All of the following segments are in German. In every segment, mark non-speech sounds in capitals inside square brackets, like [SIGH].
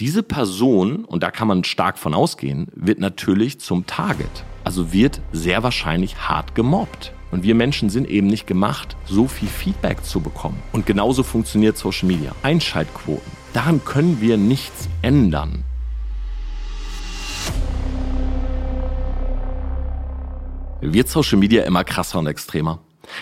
Diese Person, und da kann man stark von ausgehen, wird natürlich zum Target. Also wird sehr wahrscheinlich hart gemobbt. Und wir Menschen sind eben nicht gemacht, so viel Feedback zu bekommen. Und genauso funktioniert Social Media. Einschaltquoten. Daran können wir nichts ändern. Wird Social Media immer krasser und extremer?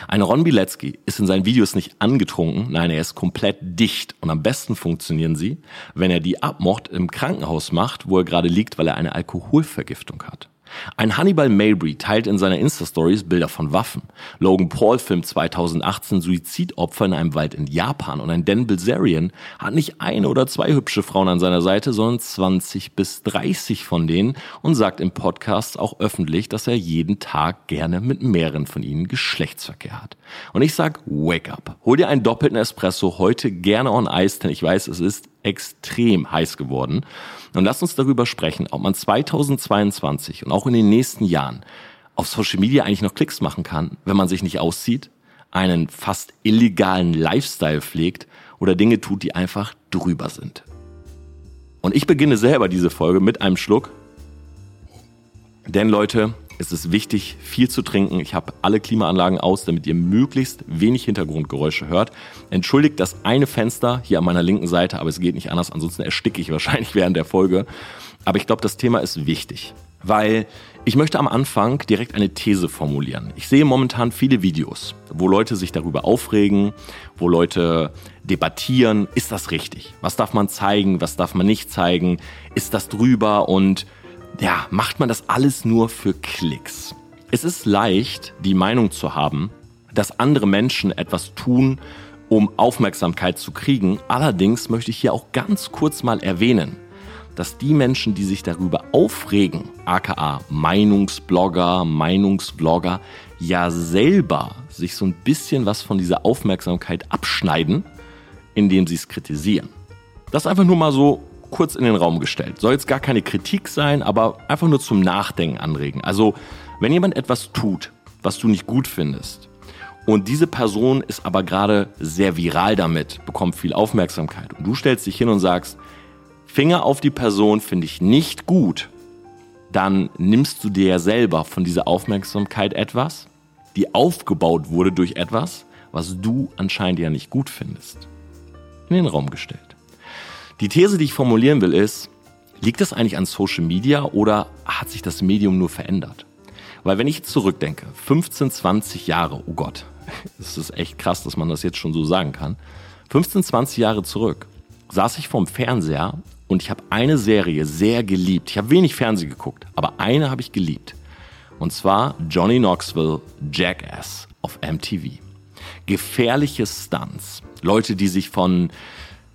Ein Ron Bilecki ist in seinen Videos nicht angetrunken, nein, er ist komplett dicht und am besten funktionieren sie, wenn er die Abmord im Krankenhaus macht, wo er gerade liegt, weil er eine Alkoholvergiftung hat. Ein Hannibal Mabry teilt in seiner Insta-Stories Bilder von Waffen. Logan Paul filmt 2018 Suizidopfer in einem Wald in Japan und ein Dan Bilzerian hat nicht eine oder zwei hübsche Frauen an seiner Seite, sondern 20 bis 30 von denen und sagt im Podcast auch öffentlich, dass er jeden Tag gerne mit mehreren von ihnen Geschlechtsverkehr hat. Und ich sag, wake up. Hol dir einen doppelten Espresso heute gerne on Ice, denn ich weiß, es ist extrem heiß geworden. Und lass uns darüber sprechen, ob man 2022 und auch in den nächsten Jahren auf Social Media eigentlich noch Klicks machen kann, wenn man sich nicht auszieht, einen fast illegalen Lifestyle pflegt oder Dinge tut, die einfach drüber sind. Und ich beginne selber diese Folge mit einem Schluck. Denn Leute, es ist wichtig, viel zu trinken. Ich habe alle Klimaanlagen aus, damit ihr möglichst wenig Hintergrundgeräusche hört. Entschuldigt das eine Fenster hier an meiner linken Seite, aber es geht nicht anders, ansonsten ersticke ich [LAUGHS] wahrscheinlich während der Folge. Aber ich glaube, das Thema ist wichtig, weil ich möchte am Anfang direkt eine These formulieren. Ich sehe momentan viele Videos, wo Leute sich darüber aufregen, wo Leute debattieren, ist das richtig? Was darf man zeigen, was darf man nicht zeigen? Ist das drüber und ja, macht man das alles nur für Klicks. Es ist leicht, die Meinung zu haben, dass andere Menschen etwas tun, um Aufmerksamkeit zu kriegen. Allerdings möchte ich hier auch ganz kurz mal erwähnen, dass die Menschen, die sich darüber aufregen, aka Meinungsblogger, Meinungsvlogger, ja selber sich so ein bisschen was von dieser Aufmerksamkeit abschneiden, indem sie es kritisieren. Das einfach nur mal so kurz in den Raum gestellt. Soll jetzt gar keine Kritik sein, aber einfach nur zum Nachdenken anregen. Also, wenn jemand etwas tut, was du nicht gut findest, und diese Person ist aber gerade sehr viral damit, bekommt viel Aufmerksamkeit, und du stellst dich hin und sagst, Finger auf die Person finde ich nicht gut, dann nimmst du dir ja selber von dieser Aufmerksamkeit etwas, die aufgebaut wurde durch etwas, was du anscheinend ja nicht gut findest, in den Raum gestellt. Die These, die ich formulieren will, ist, liegt das eigentlich an Social Media oder hat sich das Medium nur verändert? Weil wenn ich zurückdenke, 15, 20 Jahre, oh Gott, [LAUGHS] es ist echt krass, dass man das jetzt schon so sagen kann. 15, 20 Jahre zurück saß ich vorm Fernseher und ich habe eine Serie sehr geliebt. Ich habe wenig Fernsehen geguckt, aber eine habe ich geliebt. Und zwar Johnny Knoxville Jackass auf MTV. Gefährliche Stunts. Leute, die sich von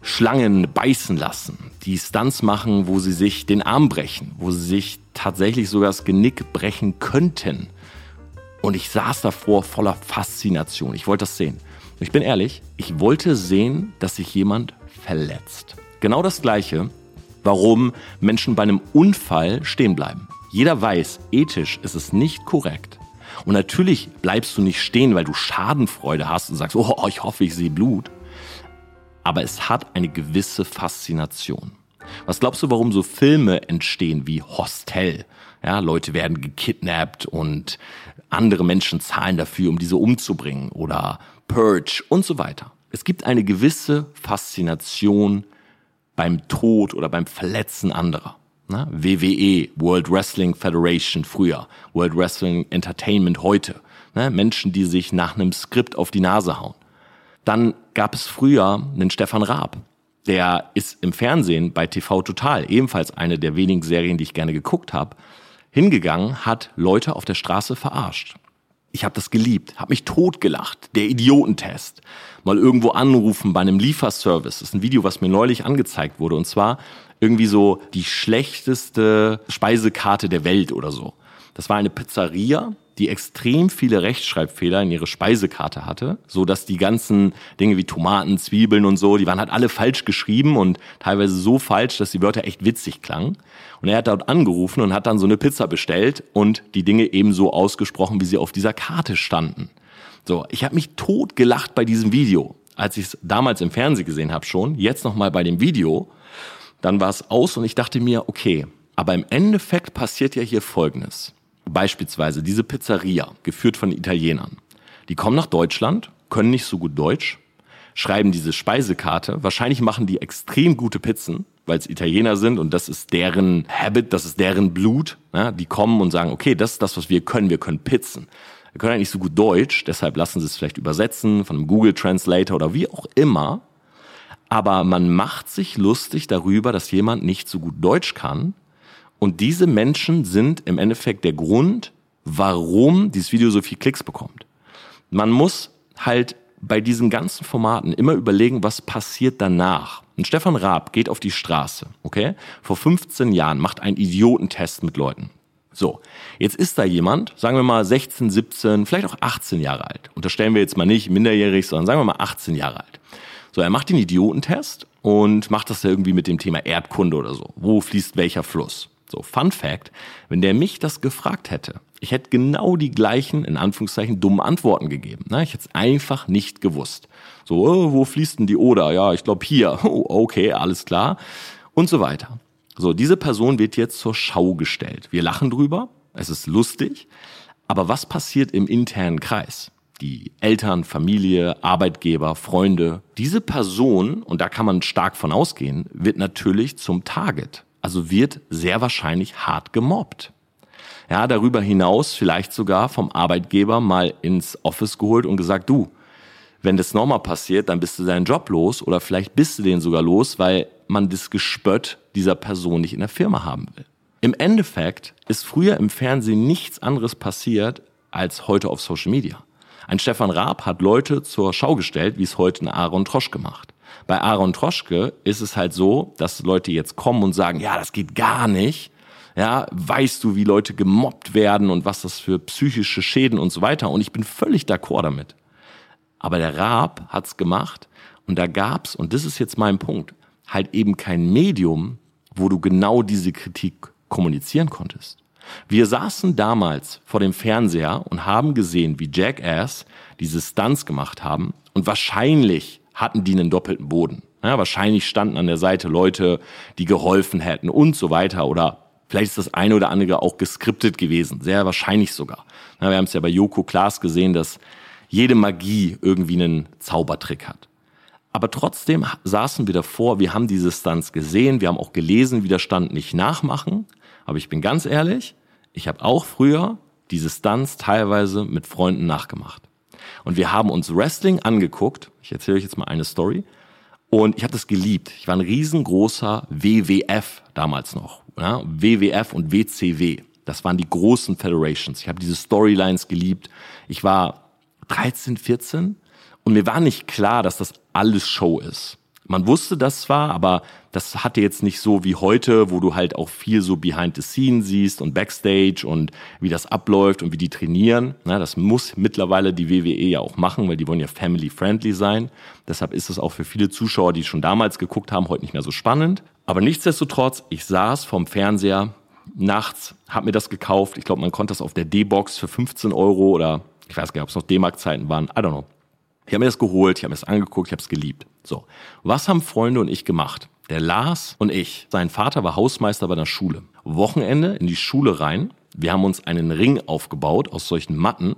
Schlangen beißen lassen, die Stunts machen, wo sie sich den Arm brechen, wo sie sich tatsächlich sogar das Genick brechen könnten. Und ich saß davor voller Faszination. Ich wollte das sehen. Und ich bin ehrlich, ich wollte sehen, dass sich jemand verletzt. Genau das Gleiche, warum Menschen bei einem Unfall stehen bleiben. Jeder weiß, ethisch ist es nicht korrekt. Und natürlich bleibst du nicht stehen, weil du Schadenfreude hast und sagst, oh, ich hoffe, ich sehe Blut aber es hat eine gewisse Faszination. Was glaubst du, warum so Filme entstehen wie Hostel? Ja, Leute werden gekidnappt und andere Menschen zahlen dafür, um diese umzubringen oder Purge und so weiter. Es gibt eine gewisse Faszination beim Tod oder beim Verletzen anderer. Na, WWE, World Wrestling Federation früher, World Wrestling Entertainment heute. Na, Menschen, die sich nach einem Skript auf die Nase hauen. Dann gab es früher einen Stefan Raab. Der ist im Fernsehen bei TV Total, ebenfalls eine der wenigen Serien, die ich gerne geguckt habe, hingegangen, hat Leute auf der Straße verarscht. Ich habe das geliebt, habe mich totgelacht. Der Idiotentest. Mal irgendwo anrufen bei einem Lieferservice. Das ist ein Video, was mir neulich angezeigt wurde. Und zwar irgendwie so die schlechteste Speisekarte der Welt oder so. Das war eine Pizzeria, die extrem viele Rechtschreibfehler in ihre Speisekarte hatte, so dass die ganzen Dinge wie Tomaten, Zwiebeln und so, die waren halt alle falsch geschrieben und teilweise so falsch, dass die Wörter echt witzig klangen. Und er hat dort angerufen und hat dann so eine Pizza bestellt und die Dinge eben so ausgesprochen, wie sie auf dieser Karte standen. So, ich habe mich tot gelacht bei diesem Video, als ich es damals im Fernsehen gesehen habe schon, jetzt noch mal bei dem Video Dann war es aus und ich dachte mir, okay, aber im Endeffekt passiert ja hier Folgendes. Beispielsweise diese Pizzeria, geführt von Italienern. Die kommen nach Deutschland, können nicht so gut Deutsch, schreiben diese Speisekarte. Wahrscheinlich machen die extrem gute Pizzen, weil es Italiener sind und das ist deren Habit, das ist deren Blut. Ja, die kommen und sagen, okay, das ist das, was wir können. Wir können Pizzen. Wir können eigentlich so gut Deutsch, deshalb lassen sie es vielleicht übersetzen von einem Google Translator oder wie auch immer. Aber man macht sich lustig darüber, dass jemand nicht so gut Deutsch kann. Und diese Menschen sind im Endeffekt der Grund, warum dieses Video so viel Klicks bekommt. Man muss halt bei diesen ganzen Formaten immer überlegen, was passiert danach. Und Stefan Raab geht auf die Straße, okay? Vor 15 Jahren macht einen Idiotentest mit Leuten. So, jetzt ist da jemand, sagen wir mal 16, 17, vielleicht auch 18 Jahre alt. Unterstellen wir jetzt mal nicht minderjährig, sondern sagen wir mal 18 Jahre alt. So, er macht den Idiotentest und macht das irgendwie mit dem Thema Erdkunde oder so. Wo fließt welcher Fluss? So, Fun Fact, wenn der mich das gefragt hätte, ich hätte genau die gleichen, in Anführungszeichen, dummen Antworten gegeben. Ne? Ich hätte es einfach nicht gewusst. So, oh, wo fließt denn die Oder? Ja, ich glaube hier. [LAUGHS] Oh, okay, alles klar. Und so weiter. So, diese Person wird jetzt zur Schau gestellt. Wir lachen drüber, es ist lustig, aber was passiert im internen Kreis? Die Eltern, Familie, Arbeitgeber, Freunde. Diese Person, und da kann man stark von ausgehen, wird natürlich zum Target also wird sehr wahrscheinlich hart gemobbt. Ja, darüber hinaus vielleicht sogar vom Arbeitgeber mal ins Office geholt und gesagt, du, wenn das nochmal passiert, dann bist du deinen Job los oder vielleicht bist du den sogar los, weil man das Gespött dieser Person nicht in der Firma haben will. Im Endeffekt ist früher im Fernsehen nichts anderes passiert als heute auf Social Media. Ein Stefan Raab hat Leute zur Schau gestellt, wie es heute ein Aaron Trosch gemacht. Bei Aaron Troschke ist es halt so, dass Leute jetzt kommen und sagen, ja, das geht gar nicht. Ja, weißt du, wie Leute gemobbt werden und was das für psychische Schäden und so weiter. Und ich bin völlig d'accord damit. Aber der Raab hat's gemacht und da gab's, und das ist jetzt mein Punkt, halt eben kein Medium, wo du genau diese Kritik kommunizieren konntest. Wir saßen damals vor dem Fernseher und haben gesehen, wie Jackass diese Stunts gemacht haben und wahrscheinlich hatten die einen doppelten Boden. Ja, wahrscheinlich standen an der Seite Leute, die geholfen hätten und so weiter. Oder vielleicht ist das eine oder andere auch geskriptet gewesen. Sehr wahrscheinlich sogar. Ja, wir haben es ja bei Joko Klaas gesehen, dass jede Magie irgendwie einen Zaubertrick hat. Aber trotzdem saßen wir davor, wir haben diese Stunts gesehen, wir haben auch gelesen, Widerstand nicht nachmachen. Aber ich bin ganz ehrlich, ich habe auch früher diese Stunts teilweise mit Freunden nachgemacht. Und wir haben uns Wrestling angeguckt. Ich erzähle euch jetzt mal eine Story. Und ich habe das geliebt. Ich war ein riesengroßer WWF damals noch. Ja? WWF und WCW. Das waren die großen Federations. Ich habe diese Storylines geliebt. Ich war 13, 14 und mir war nicht klar, dass das alles Show ist. Man wusste das zwar, aber das hatte jetzt nicht so wie heute, wo du halt auch viel so behind the scenes siehst und backstage und wie das abläuft und wie die trainieren. Na, das muss mittlerweile die WWE ja auch machen, weil die wollen ja family friendly sein. Deshalb ist es auch für viele Zuschauer, die schon damals geguckt haben, heute nicht mehr so spannend. Aber nichtsdestotrotz, ich saß vorm Fernseher nachts, hab mir das gekauft. Ich glaube, man konnte das auf der D-Box für 15 Euro oder ich weiß gar nicht, ob es noch D-Mark-Zeiten waren. I don't know. Ich habe mir das geholt, ich habe mir das angeguckt, ich habe es geliebt. So, was haben Freunde und ich gemacht? Der Lars und ich. Sein Vater war Hausmeister bei der Schule. Wochenende in die Schule rein. Wir haben uns einen Ring aufgebaut aus solchen Matten.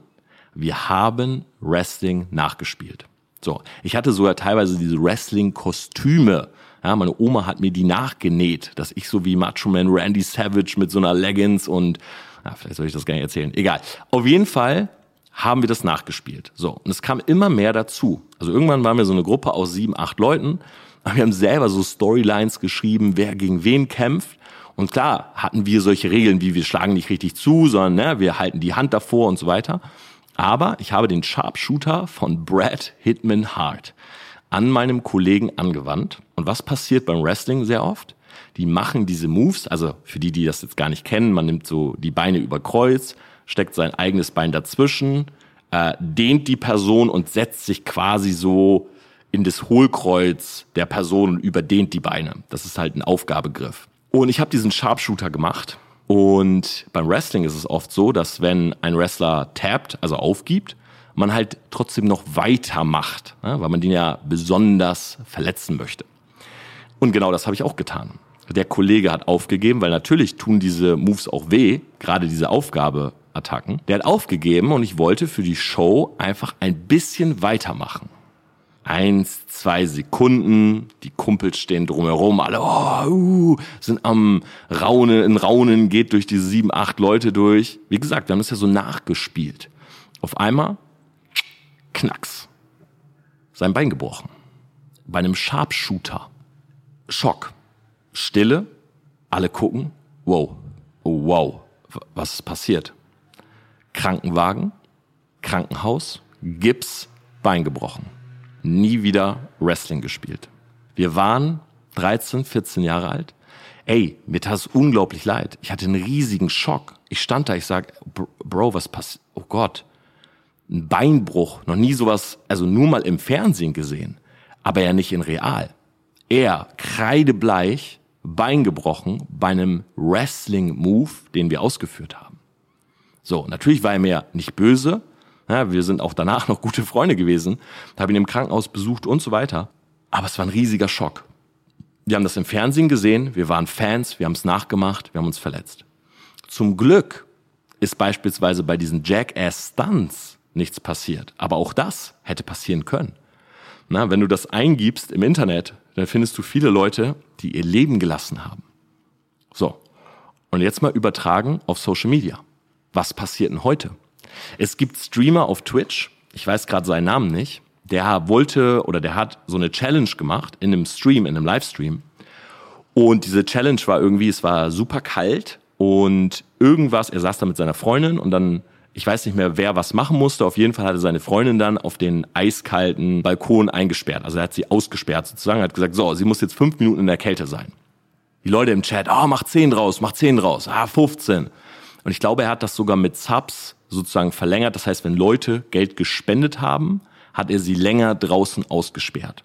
Wir haben Wrestling nachgespielt. So, ich hatte sogar teilweise diese Wrestling-Kostüme. Ja, meine Oma hat mir die nachgenäht, dass ich so wie Macho Man Randy Savage mit so einer Leggings und ja, vielleicht soll ich das gar nicht erzählen. Egal. Auf jeden Fall haben wir das nachgespielt. So, und es kam immer mehr dazu. Also irgendwann waren wir so eine Gruppe aus sieben, acht Leuten. Wir haben selber so Storylines geschrieben, wer gegen wen kämpft. Und klar hatten wir solche Regeln, wie wir schlagen nicht richtig zu, sondern ne, wir halten die Hand davor und so weiter. Aber ich habe den Sharpshooter von Brad Hitman Hart an meinem Kollegen angewandt. Und was passiert beim Wrestling sehr oft? Die machen diese Moves, also für die, die das jetzt gar nicht kennen, man nimmt so die Beine über Kreuz, steckt sein eigenes Bein dazwischen, äh, dehnt die Person und setzt sich quasi so in das Hohlkreuz der Person und überdehnt die Beine. Das ist halt ein Aufgabegriff. Und ich habe diesen Sharpshooter gemacht. Und beim Wrestling ist es oft so, dass wenn ein Wrestler tappt, also aufgibt, man halt trotzdem noch weitermacht, ne, weil man den ja besonders verletzen möchte. Und genau das habe ich auch getan. Der Kollege hat aufgegeben, weil natürlich tun diese Moves auch weh, gerade diese Aufgabeattacken. Der hat aufgegeben und ich wollte für die Show einfach ein bisschen weitermachen. Eins, zwei Sekunden, die Kumpels stehen drumherum, alle oh, uh, sind am Raunen, in Raunen geht durch diese sieben, acht Leute durch. Wie gesagt, wir haben das ja so nachgespielt. Auf einmal, Knacks, sein Bein gebrochen. Bei einem Sharpshooter. Schock. Stille, alle gucken, wow, oh, wow, was ist passiert? Krankenwagen, Krankenhaus, Gips, Bein gebrochen. Nie wieder Wrestling gespielt. Wir waren 13, 14 Jahre alt. Ey, mir tat es unglaublich leid. Ich hatte einen riesigen Schock. Ich stand da, ich sag, Bro, was passiert? Oh Gott, ein Beinbruch. Noch nie sowas, also nur mal im Fernsehen gesehen, aber ja nicht in real. Er, kreidebleich, Bein gebrochen bei einem Wrestling-Move, den wir ausgeführt haben. So, natürlich war er mir nicht böse. Ja, wir sind auch danach [LAUGHS] noch gute Freunde gewesen, habe ihn im Krankenhaus besucht und so weiter. Aber es war ein riesiger Schock. Wir haben das im Fernsehen gesehen, wir waren Fans, wir haben es nachgemacht, wir haben uns verletzt. Zum Glück ist beispielsweise bei diesen Jackass-Stunts nichts passiert. Aber auch das hätte passieren können. Na, wenn du das eingibst im Internet, dann findest du viele Leute, die ihr Leben gelassen haben. So. Und jetzt mal übertragen auf Social Media. Was passiert denn heute? Es gibt Streamer auf Twitch, ich weiß gerade seinen Namen nicht, der wollte oder der hat so eine Challenge gemacht in einem Stream, in einem Livestream. Und diese Challenge war irgendwie, es war super kalt und irgendwas, er saß da mit seiner Freundin und dann ich weiß nicht mehr, wer was machen musste. Auf jeden Fall hatte seine Freundin dann auf den eiskalten Balkon eingesperrt. Also er hat sie ausgesperrt sozusagen, hat gesagt, so, sie muss jetzt fünf Minuten in der Kälte sein. Die Leute im Chat, oh, mach zehn draus, mach zehn draus, ah, 15. Und ich glaube, er hat das sogar mit Subs sozusagen verlängert. Das heißt, wenn Leute Geld gespendet haben, hat er sie länger draußen ausgesperrt.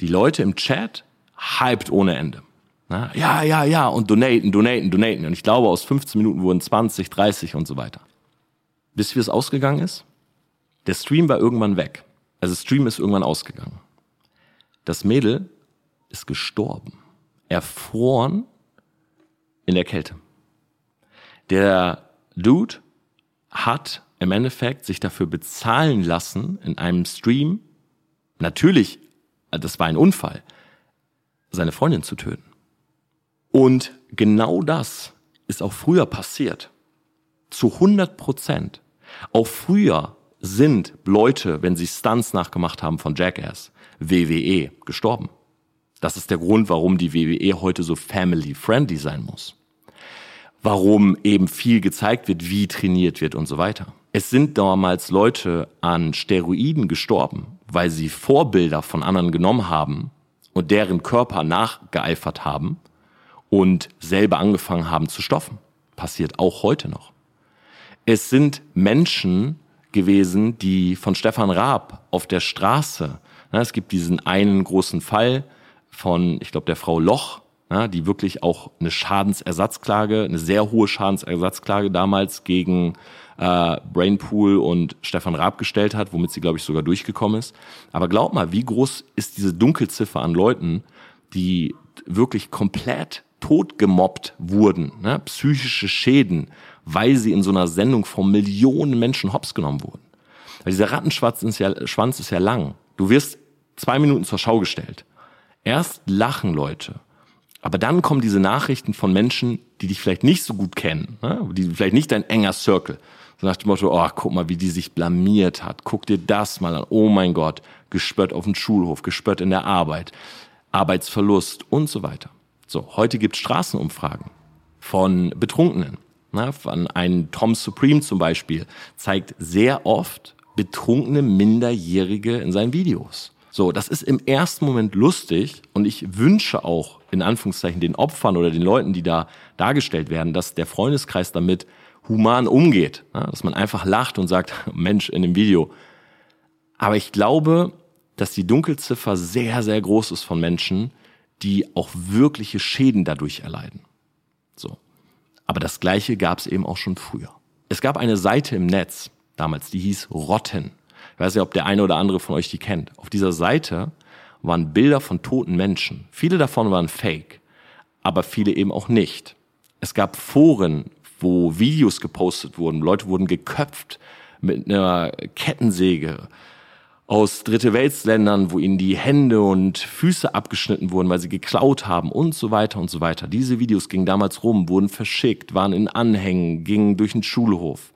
Die Leute im Chat hyped ohne Ende. Na, ja, ja, ja, und donaten, donaten, donaten. Und ich glaube, aus 15 Minuten wurden 20, 30 und so weiter. Wisst ihr, wie es ausgegangen ist? Der Stream war irgendwann weg. Also Stream ist irgendwann ausgegangen. Das Mädel ist gestorben. Erfroren in der Kälte. Der Dude hat im Endeffekt sich dafür bezahlen lassen, in einem Stream, natürlich, das war ein Unfall, seine Freundin zu töten. Und genau das ist auch früher passiert zu 100 Prozent. Auch früher sind Leute, wenn sie Stunts nachgemacht haben von Jackass, WWE, gestorben. Das ist der Grund, warum die WWE heute so family-friendly sein muss. Warum eben viel gezeigt wird, wie trainiert wird und so weiter. Es sind damals Leute an Steroiden gestorben, weil sie Vorbilder von anderen genommen haben und deren Körper nachgeeifert haben und selber angefangen haben zu stoffen. Passiert auch heute noch. Es sind Menschen gewesen, die von Stefan Raab auf der Straße, na, es gibt diesen einen großen Fall von, ich glaube, der Frau Loch, na, die wirklich auch eine Schadensersatzklage, eine sehr hohe Schadensersatzklage damals gegen äh, Brainpool und Stefan Raab gestellt hat, womit sie, glaube ich, sogar durchgekommen ist. Aber glaub mal, wie groß ist diese Dunkelziffer an Leuten, die wirklich komplett totgemobbt wurden, ne? psychische Schäden, weil sie in so einer Sendung von Millionen Menschen hops genommen wurden. Weil dieser Rattenschwanz ist, ja, Schwanz ist ja lang. Du wirst zwei Minuten zur Schau gestellt. Erst lachen Leute. Aber dann kommen diese Nachrichten von Menschen, die dich vielleicht nicht so gut kennen, ne? die vielleicht nicht dein enger Circle. So nach dem Motto, oh, guck mal, wie die sich blamiert hat. Guck dir das mal an. Oh mein Gott, gespött auf dem Schulhof, gespött in der Arbeit, Arbeitsverlust und so weiter. So, heute gibt es Straßenumfragen von Betrunkenen. Na, von einem Tom Supreme zum Beispiel zeigt sehr oft betrunkene Minderjährige in seinen Videos. So, das ist im ersten Moment lustig und ich wünsche auch in Anführungszeichen den Opfern oder den Leuten, die da dargestellt werden, dass der Freundeskreis damit human umgeht, ja, dass man einfach lacht und sagt, [LAUGHS] Mensch, in dem Video. Aber ich glaube, dass die Dunkelziffer sehr, sehr groß ist von Menschen, die auch wirkliche Schäden dadurch erleiden. So. Aber das Gleiche gab es eben auch schon früher. Es gab eine Seite im Netz damals, die hieß Rotten. Weiß nicht, ob der eine oder andere von euch die kennt. Auf dieser Seite waren Bilder von toten Menschen. Viele davon waren fake. aber viele eben auch nicht. Es gab Foren, wo Videos gepostet wurden, Leute wurden geköpft mit einer Kettensäge aus Dritte Weltländern, wo ihnen die Hände und Füße abgeschnitten wurden, weil sie geklaut haben und so weiter und so weiter. Diese Videos gingen damals rum, wurden verschickt, waren in Anhängen, gingen durch den Schulhof.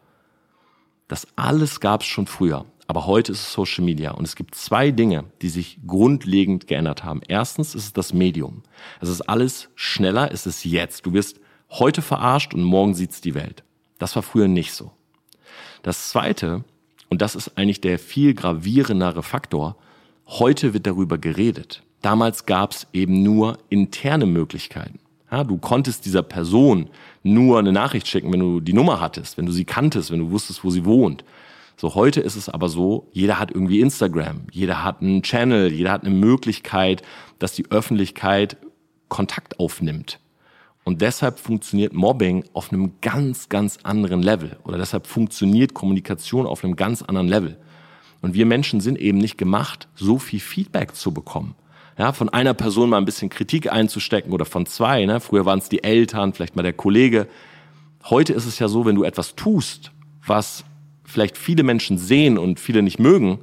Das alles gab es schon früher. Aber heute ist es Social Media und es gibt zwei Dinge, die sich grundlegend geändert haben. Erstens ist es das Medium. Es ist alles schneller, es ist jetzt. Du wirst heute verarscht und morgen sieht's die Welt. Das war früher nicht so. Das zweite, und das ist eigentlich der viel gravierendere Faktor, heute wird darüber geredet. Damals gab's eben nur interne Möglichkeiten. Ja, du konntest dieser Person nur eine Nachricht schicken, wenn du die Nummer hattest, wenn du sie kanntest, wenn du wusstest, wo sie wohnt. So, heute ist es aber so, jeder hat irgendwie Instagram, jeder hat einen Channel, jeder hat eine Möglichkeit, dass die Öffentlichkeit Kontakt aufnimmt. Und deshalb funktioniert Mobbing auf einem ganz, ganz anderen Level. Oder deshalb funktioniert Kommunikation auf einem ganz anderen Level. Und wir Menschen sind eben nicht gemacht, so viel Feedback zu bekommen. Ja, von einer Person mal ein bisschen Kritik einzustecken oder von zwei. Ne? Früher waren es die Eltern, vielleicht mal der Kollege. Heute ist es ja so, wenn du etwas tust, was vielleicht viele Menschen sehen und viele nicht mögen,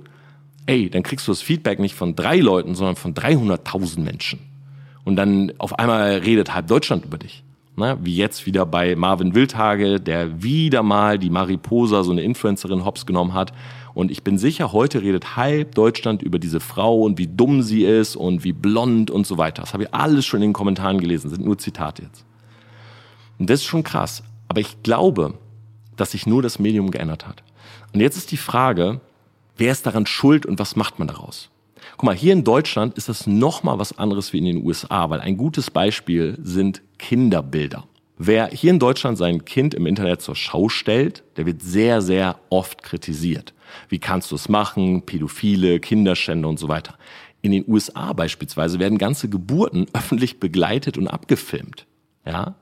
ey, dann kriegst du das Feedback nicht von drei Leuten, sondern von 300.000 Menschen. Und dann auf einmal redet halb Deutschland über dich. Ne? Wie jetzt wieder bei Marvin Wildhage, der wieder mal die Mariposa, so eine Influencerin, hops genommen hat. Und ich bin sicher, heute redet halb Deutschland über diese Frau und wie dumm sie ist und wie blond und so weiter. Das habe ich alles schon in den Kommentaren gelesen, das sind nur Zitate jetzt. Und das ist schon krass. Aber ich glaube, dass sich nur das Medium geändert hat. Und jetzt ist die Frage, wer ist daran schuld und was macht man daraus? Guck mal, hier in Deutschland ist das noch mal was anderes wie in den USA, weil ein gutes Beispiel sind Kinderbilder. Wer hier in Deutschland sein Kind im Internet zur Schau stellt, der wird sehr, sehr oft kritisiert. Wie kannst du es machen? Pädophile, Kinderschände und so weiter. In den USA beispielsweise werden ganze Geburten [LAUGHS] öffentlich begleitet und abgefilmt. Ja?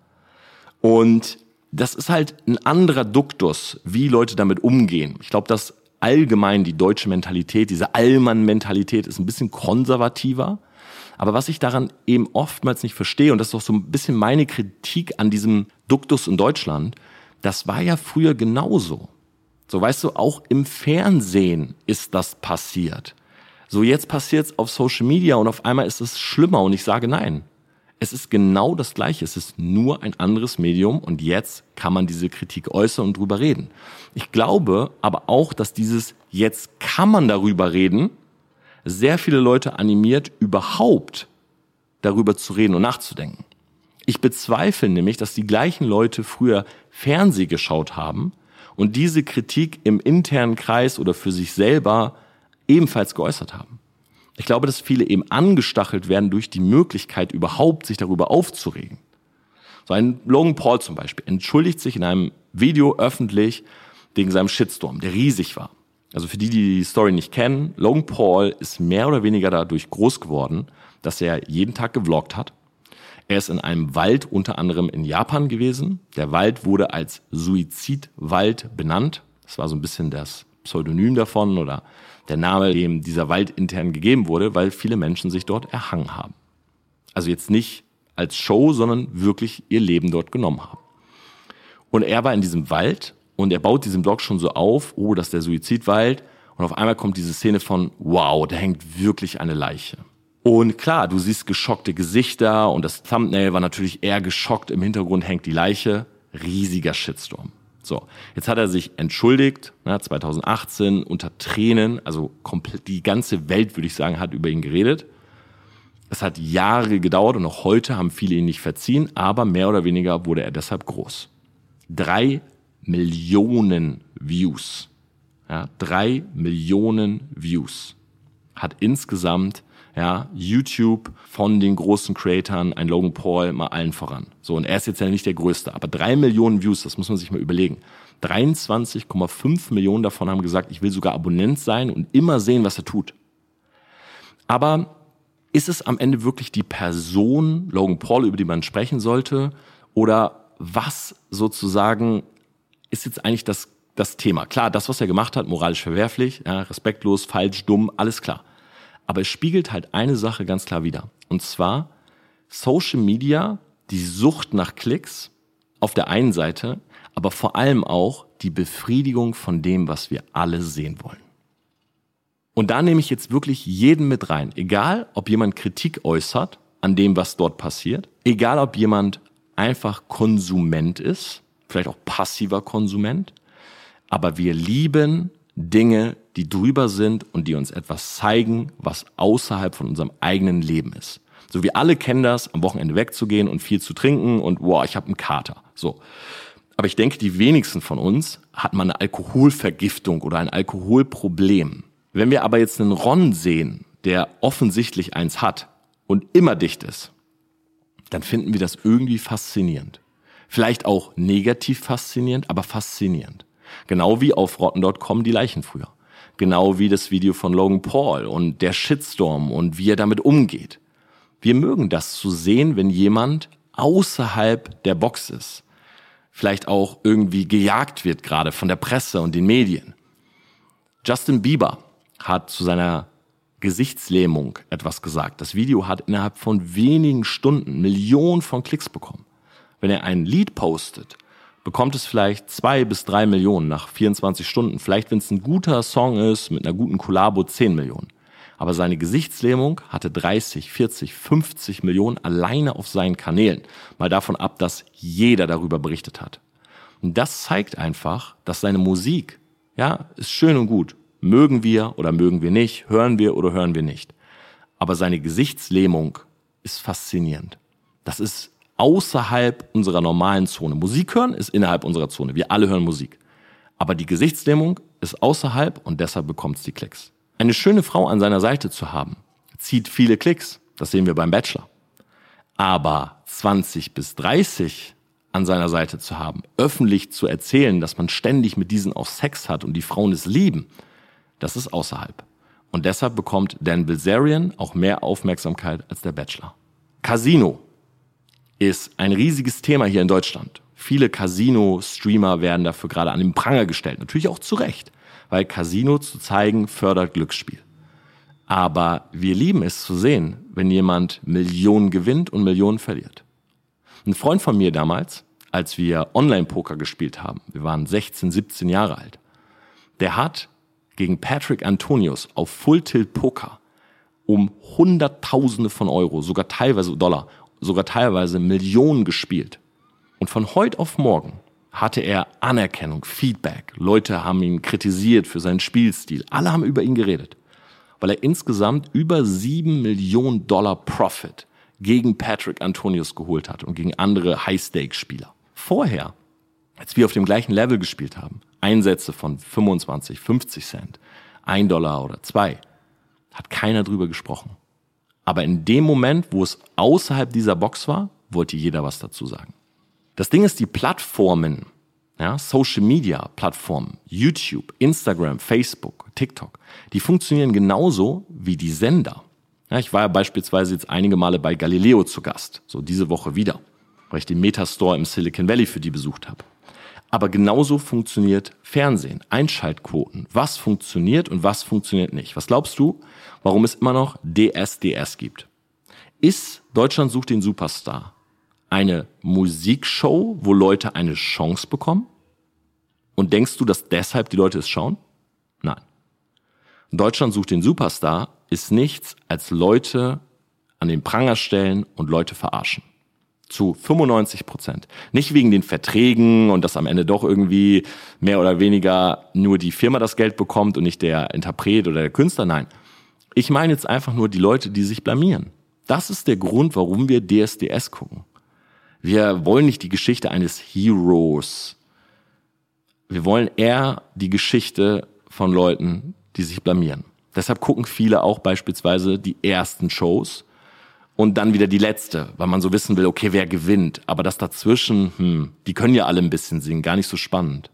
Und das ist halt ein anderer Duktus, wie Leute damit umgehen. Ich glaube, dass allgemein die deutsche Mentalität, diese Allmann-Mentalität ist ein bisschen konservativer. Aber was ich daran eben oftmals nicht verstehe, und das ist auch so ein bisschen meine Kritik an diesem Duktus in Deutschland, das war ja früher genauso. So weißt du, auch im Fernsehen ist das passiert. So jetzt passiert es auf Social Media und auf einmal ist es schlimmer und ich sage nein. Es ist genau das Gleiche. Es ist nur ein anderes Medium und jetzt kann man diese Kritik äußern und drüber reden. Ich glaube aber auch, dass dieses jetzt kann man darüber reden sehr viele Leute animiert, überhaupt darüber zu reden und nachzudenken. Ich bezweifle nämlich, dass die gleichen Leute früher Fernseh geschaut haben und diese Kritik im internen Kreis oder für sich selber ebenfalls geäußert haben. Ich glaube, dass viele eben angestachelt werden durch die Möglichkeit, überhaupt sich darüber aufzuregen. So ein Logan Paul zum Beispiel entschuldigt sich in einem Video öffentlich wegen seinem Shitstorm, der riesig war. Also für die, die die Story nicht kennen, Logan Paul ist mehr oder weniger dadurch groß geworden, dass er jeden Tag gevloggt hat. Er ist in einem Wald unter anderem in Japan gewesen. Der Wald wurde als Suizidwald benannt. Das war so ein bisschen das Pseudonym davon oder der Name, dem dieser Wald intern gegeben wurde, weil viele Menschen sich dort erhangen haben. Also jetzt nicht als Show, sondern wirklich ihr Leben dort genommen haben. Und er war in diesem Wald und er baut diesen Blog schon so auf, oh, das ist der Suizidwald. Und auf einmal kommt diese Szene von, wow, da hängt wirklich eine Leiche. Und klar, du siehst geschockte Gesichter und das Thumbnail war natürlich eher geschockt. Im Hintergrund hängt die Leiche. Riesiger Shitstorm. So, jetzt hat er sich entschuldigt, ne, 2018 unter Tränen, also komplett die ganze Welt, würde ich sagen, hat über ihn geredet. Es hat Jahre gedauert und auch heute haben viele ihn nicht verziehen, aber mehr oder weniger wurde er deshalb groß. Drei Millionen Views. Ja, drei Millionen Views hat insgesamt ja, YouTube von den großen Creatoren, ein Logan Paul, mal allen voran. So, und er ist jetzt ja nicht der Größte, aber drei Millionen Views, das muss man sich mal überlegen. 23,5 Millionen davon haben gesagt, ich will sogar Abonnent sein und immer sehen, was er tut. Aber ist es am Ende wirklich die Person Logan Paul, über die man sprechen sollte? Oder was sozusagen ist jetzt eigentlich das, das Thema? Klar, das, was er gemacht hat, moralisch verwerflich, ja, respektlos, falsch, dumm, alles klar. Aber es spiegelt halt eine Sache ganz klar wider. Und zwar, Social Media die Sucht nach Klicks auf der einen Seite, aber vor allem auch die Befriedigung von dem, was wir alle sehen wollen. Und da nehme ich jetzt wirklich jeden mit rein, egal ob jemand Kritik äußert an dem, was dort passiert, egal ob jemand einfach Konsument ist, vielleicht auch passiver Konsument, aber wir lieben Dinge, die drüber sind und die uns etwas zeigen, was außerhalb von unserem eigenen Leben ist. So wie alle kennen das, am Wochenende wegzugehen und viel zu trinken und wow, ich habe einen Kater. So. Aber ich denke, die wenigsten von uns hat mal eine Alkoholvergiftung oder ein Alkoholproblem. Wenn wir aber jetzt einen Ron sehen, der offensichtlich eins hat und immer dicht ist, dann finden wir das irgendwie faszinierend. Vielleicht auch negativ faszinierend, aber faszinierend. Genau wie auf rotten.com die Leichen früher. Genau wie das Video von Logan Paul und der Shitstorm und wie er damit umgeht. Wir mögen das zu sehen, wenn jemand außerhalb der Box ist. Vielleicht auch irgendwie gejagt wird gerade von der Presse und den Medien. Justin Bieber hat zu seiner Gesichtslähmung etwas gesagt. Das Video hat innerhalb von wenigen Stunden Millionen von Klicks bekommen. Wenn er ein Lied postet, bekommt es vielleicht zwei bis drei Millionen nach 24 Stunden. Vielleicht, wenn es ein guter Song ist, mit einer guten Kollabo, 10 Millionen. Aber seine Gesichtslähmung hatte 30, 40, 50 Millionen alleine auf seinen Kanälen. Mal davon ab, dass jeder darüber berichtet hat. Und das zeigt einfach, dass seine Musik, ja, ist schön und gut. Mögen wir oder mögen wir nicht, hören wir oder hören wir nicht. Aber seine Gesichtslähmung ist faszinierend. Das ist außerhalb unserer normalen Zone. Musik hören ist innerhalb unserer Zone. Wir alle hören Musik. Aber die Gesichtslähmung ist außerhalb und deshalb bekommt es die Klicks. Eine schöne Frau an seiner Seite zu haben, zieht viele Klicks. Das sehen wir beim Bachelor. Aber 20 bis 30 an seiner Seite zu haben, öffentlich zu erzählen, dass man ständig mit diesen auch Sex hat und die Frauen es lieben, das ist außerhalb. Und deshalb bekommt Dan Bilzerian auch mehr Aufmerksamkeit als der Bachelor. Casino ist ein riesiges Thema hier in Deutschland. Viele Casino-Streamer werden dafür gerade an den Pranger gestellt. Natürlich auch zu Recht weil Casino zu zeigen fördert Glücksspiel. Aber wir lieben es zu sehen, wenn jemand Millionen gewinnt und Millionen verliert. Ein Freund von mir damals, als wir Online-Poker gespielt haben, wir waren 16, 17 Jahre alt, der hat gegen Patrick Antonius auf Full Tilt Poker um Hunderttausende von Euro, sogar teilweise Dollar, sogar teilweise Millionen gespielt. Und von heute auf morgen hatte er Anerkennung, Feedback. Leute haben ihn kritisiert für seinen Spielstil. Alle haben über ihn geredet, weil er insgesamt über sieben Millionen Dollar Profit gegen Patrick Antonius geholt hat und gegen andere High-Stake-Spieler. Vorher, als wir auf dem gleichen Level gespielt haben, Einsätze von 25, 50 Cent, ein Dollar oder zwei, hat keiner drüber gesprochen. Aber in dem Moment, wo es außerhalb dieser Box war, wollte jeder was dazu sagen. Das Ding ist, die Plattformen, ja, Social Media Plattformen, YouTube, Instagram, Facebook, TikTok, die funktionieren genauso wie die Sender. Ja, ich war ja beispielsweise jetzt einige Male bei Galileo zu Gast, so diese Woche wieder, weil ich den Metastore im Silicon Valley für die besucht habe. Aber genauso funktioniert Fernsehen, Einschaltquoten. Was funktioniert und was funktioniert nicht? Was glaubst du, warum es immer noch DSDS gibt? Ist Deutschland sucht den Superstar eine Musikshow, wo Leute eine Chance bekommen? Und denkst du, dass deshalb die Leute es schauen? Nein. Deutschland sucht den Superstar ist nichts als Leute an den Pranger stellen und Leute verarschen. Zu 95 Prozent. Nicht wegen den Verträgen und dass am Ende doch irgendwie mehr oder weniger nur die Firma das Geld bekommt und nicht der Interpret oder der Künstler. Nein. Ich meine jetzt einfach nur die Leute, die sich blamieren. Das ist der Grund, warum wir DSDS gucken. Wir wollen nicht die Geschichte eines Heroes. Wir wollen eher die Geschichte von Leuten, die sich blamieren. Deshalb gucken viele auch beispielsweise die ersten Shows und dann wieder die letzte, weil man so wissen will, okay, wer gewinnt. Aber das dazwischen, hm, die können ja alle ein bisschen singen, gar nicht so spannend.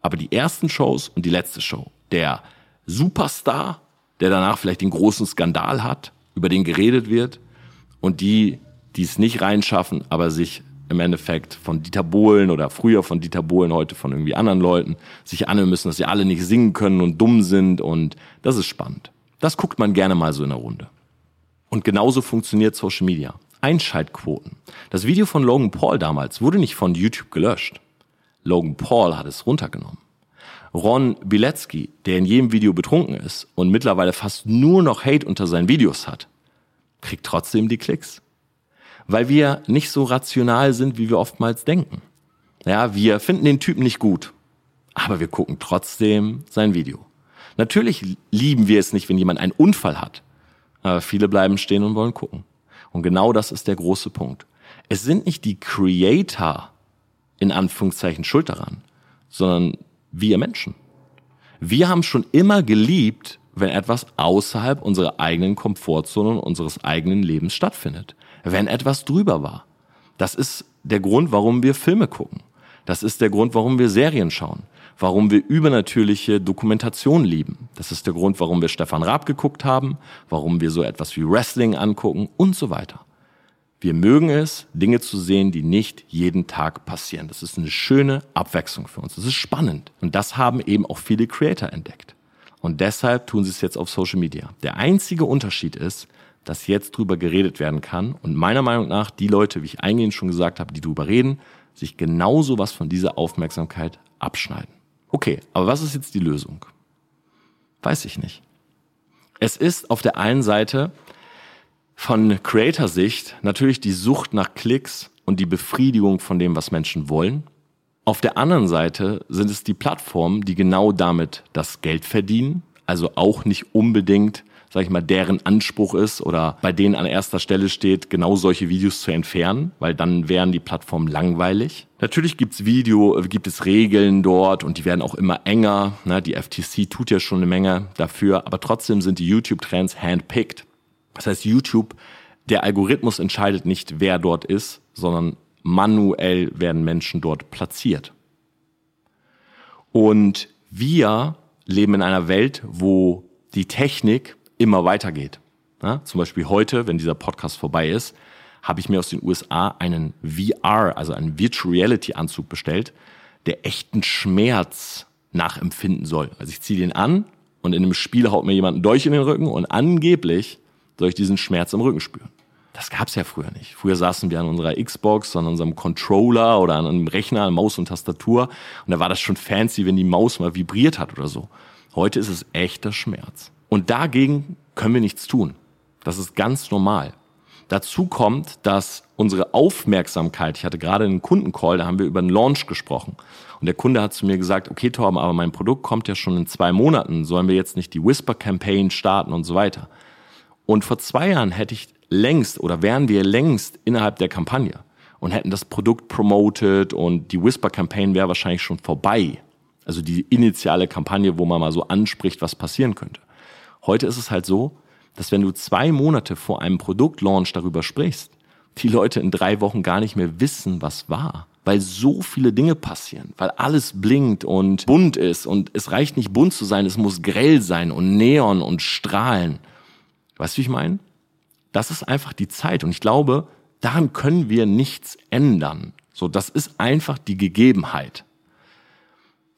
Aber die ersten Shows und die letzte Show, der Superstar, der danach vielleicht den großen Skandal hat, über den geredet wird, und die, die es nicht reinschaffen, aber sich im Endeffekt von Dieter Bohlen oder früher von Dieter Bohlen, heute von irgendwie anderen Leuten, sich anhören müssen, dass sie alle nicht singen können und dumm sind und das ist spannend. Das guckt man gerne mal so in der Runde. Und genauso funktioniert Social Media. Einschaltquoten. Das Video von Logan Paul damals wurde nicht von YouTube gelöscht. Logan Paul hat es runtergenommen. Ron Bilecki, der in jedem Video betrunken ist und mittlerweile fast nur noch Hate unter seinen Videos hat, kriegt trotzdem die Klicks. Weil wir nicht so rational sind, wie wir oftmals denken. Ja, wir finden den Typen nicht gut, aber wir gucken trotzdem sein Video. Natürlich lieben wir es nicht, wenn jemand einen Unfall hat, aber viele bleiben stehen und wollen gucken. Und genau das ist der große Punkt. Es sind nicht die Creator in Anführungszeichen schuld daran, sondern wir Menschen. Wir haben schon immer geliebt, wenn etwas außerhalb unserer eigenen Komfortzone und unseres eigenen Lebens stattfindet. Wenn etwas drüber war. Das ist der Grund, warum wir Filme gucken. Das ist der Grund, warum wir Serien schauen. Warum wir übernatürliche Dokumentation lieben. Das ist der Grund, warum wir Stefan Raab geguckt haben, warum wir so etwas wie Wrestling angucken und so weiter. Wir mögen es, Dinge zu sehen, die nicht jeden Tag passieren. Das ist eine schöne Abwechslung für uns. Das ist spannend. Und das haben eben auch viele Creator entdeckt. Und deshalb tun sie es jetzt auf Social Media. Der einzige Unterschied ist, dass jetzt drüber geredet werden kann. Und meiner Meinung nach, die Leute, wie ich eingehend schon gesagt habe, die drüber reden, sich genauso was von dieser Aufmerksamkeit abschneiden. Okay, aber was ist jetzt die Lösung? Weiß ich nicht. Es ist auf der einen Seite von Creator-Sicht natürlich die Sucht nach Klicks und die Befriedigung von dem, was Menschen wollen. Auf der anderen Seite sind es die Plattformen, die genau damit das Geld verdienen, also auch nicht unbedingt, sag ich mal, deren Anspruch ist oder bei denen an erster Stelle steht, genau solche Videos zu entfernen, weil dann wären die Plattformen langweilig. Natürlich gibt's Video, gibt es Regeln dort und die werden auch immer enger. Ne? Die FTC tut ja schon eine Menge dafür, aber trotzdem sind die YouTube-Trends handpicked. Das heißt, YouTube, der Algorithmus entscheidet nicht, wer dort ist, sondern manuell werden Menschen dort platziert. Und wir leben in einer Welt, wo die Technik immer weitergeht. Ja, zum Beispiel heute, wenn dieser Podcast vorbei ist, habe ich mir aus den USA einen VR, also einen Virtual Reality Anzug bestellt, der echten Schmerz nachempfinden soll. Also ich ziehe den an und in einem Spiel haut mir jemand durch in den Rücken und angeblich soll ich diesen Schmerz im Rücken spüren. Das gab's ja früher nicht. Früher saßen wir an unserer Xbox, an unserem Controller oder an einem Rechner, an Maus und Tastatur. Und da war das schon fancy, wenn die Maus mal vibriert hat oder so. Heute ist es echter Schmerz. Und dagegen können wir nichts tun. Das ist ganz normal. Dazu kommt, dass unsere Aufmerksamkeit, ich hatte gerade einen Kundencall, da haben wir über einen Launch gesprochen. Und der Kunde hat zu mir gesagt, okay Torben, aber mein Produkt kommt ja schon in zwei Monaten, sollen wir jetzt nicht die Whisper-Campaign starten und so weiter. Und vor zwei Jahren hätte ich längst oder wären wir längst innerhalb der Kampagne und hätten das Produkt promoted und die Whisper-Campaign wäre wahrscheinlich schon vorbei. Also die initiale Kampagne, wo man mal so anspricht, was passieren könnte. Heute ist es halt so, dass wenn du zwei Monate vor einem Produktlaunch darüber sprichst, die Leute in drei Wochen gar nicht mehr wissen, was war. Weil so viele Dinge passieren, weil alles blinkt und bunt ist und es reicht nicht bunt zu sein, es muss grell sein und Neon und strahlen. Weißt du, wie ich meine? Das ist einfach die Zeit. Und ich glaube, daran können wir nichts ändern. So, das ist einfach die Gegebenheit.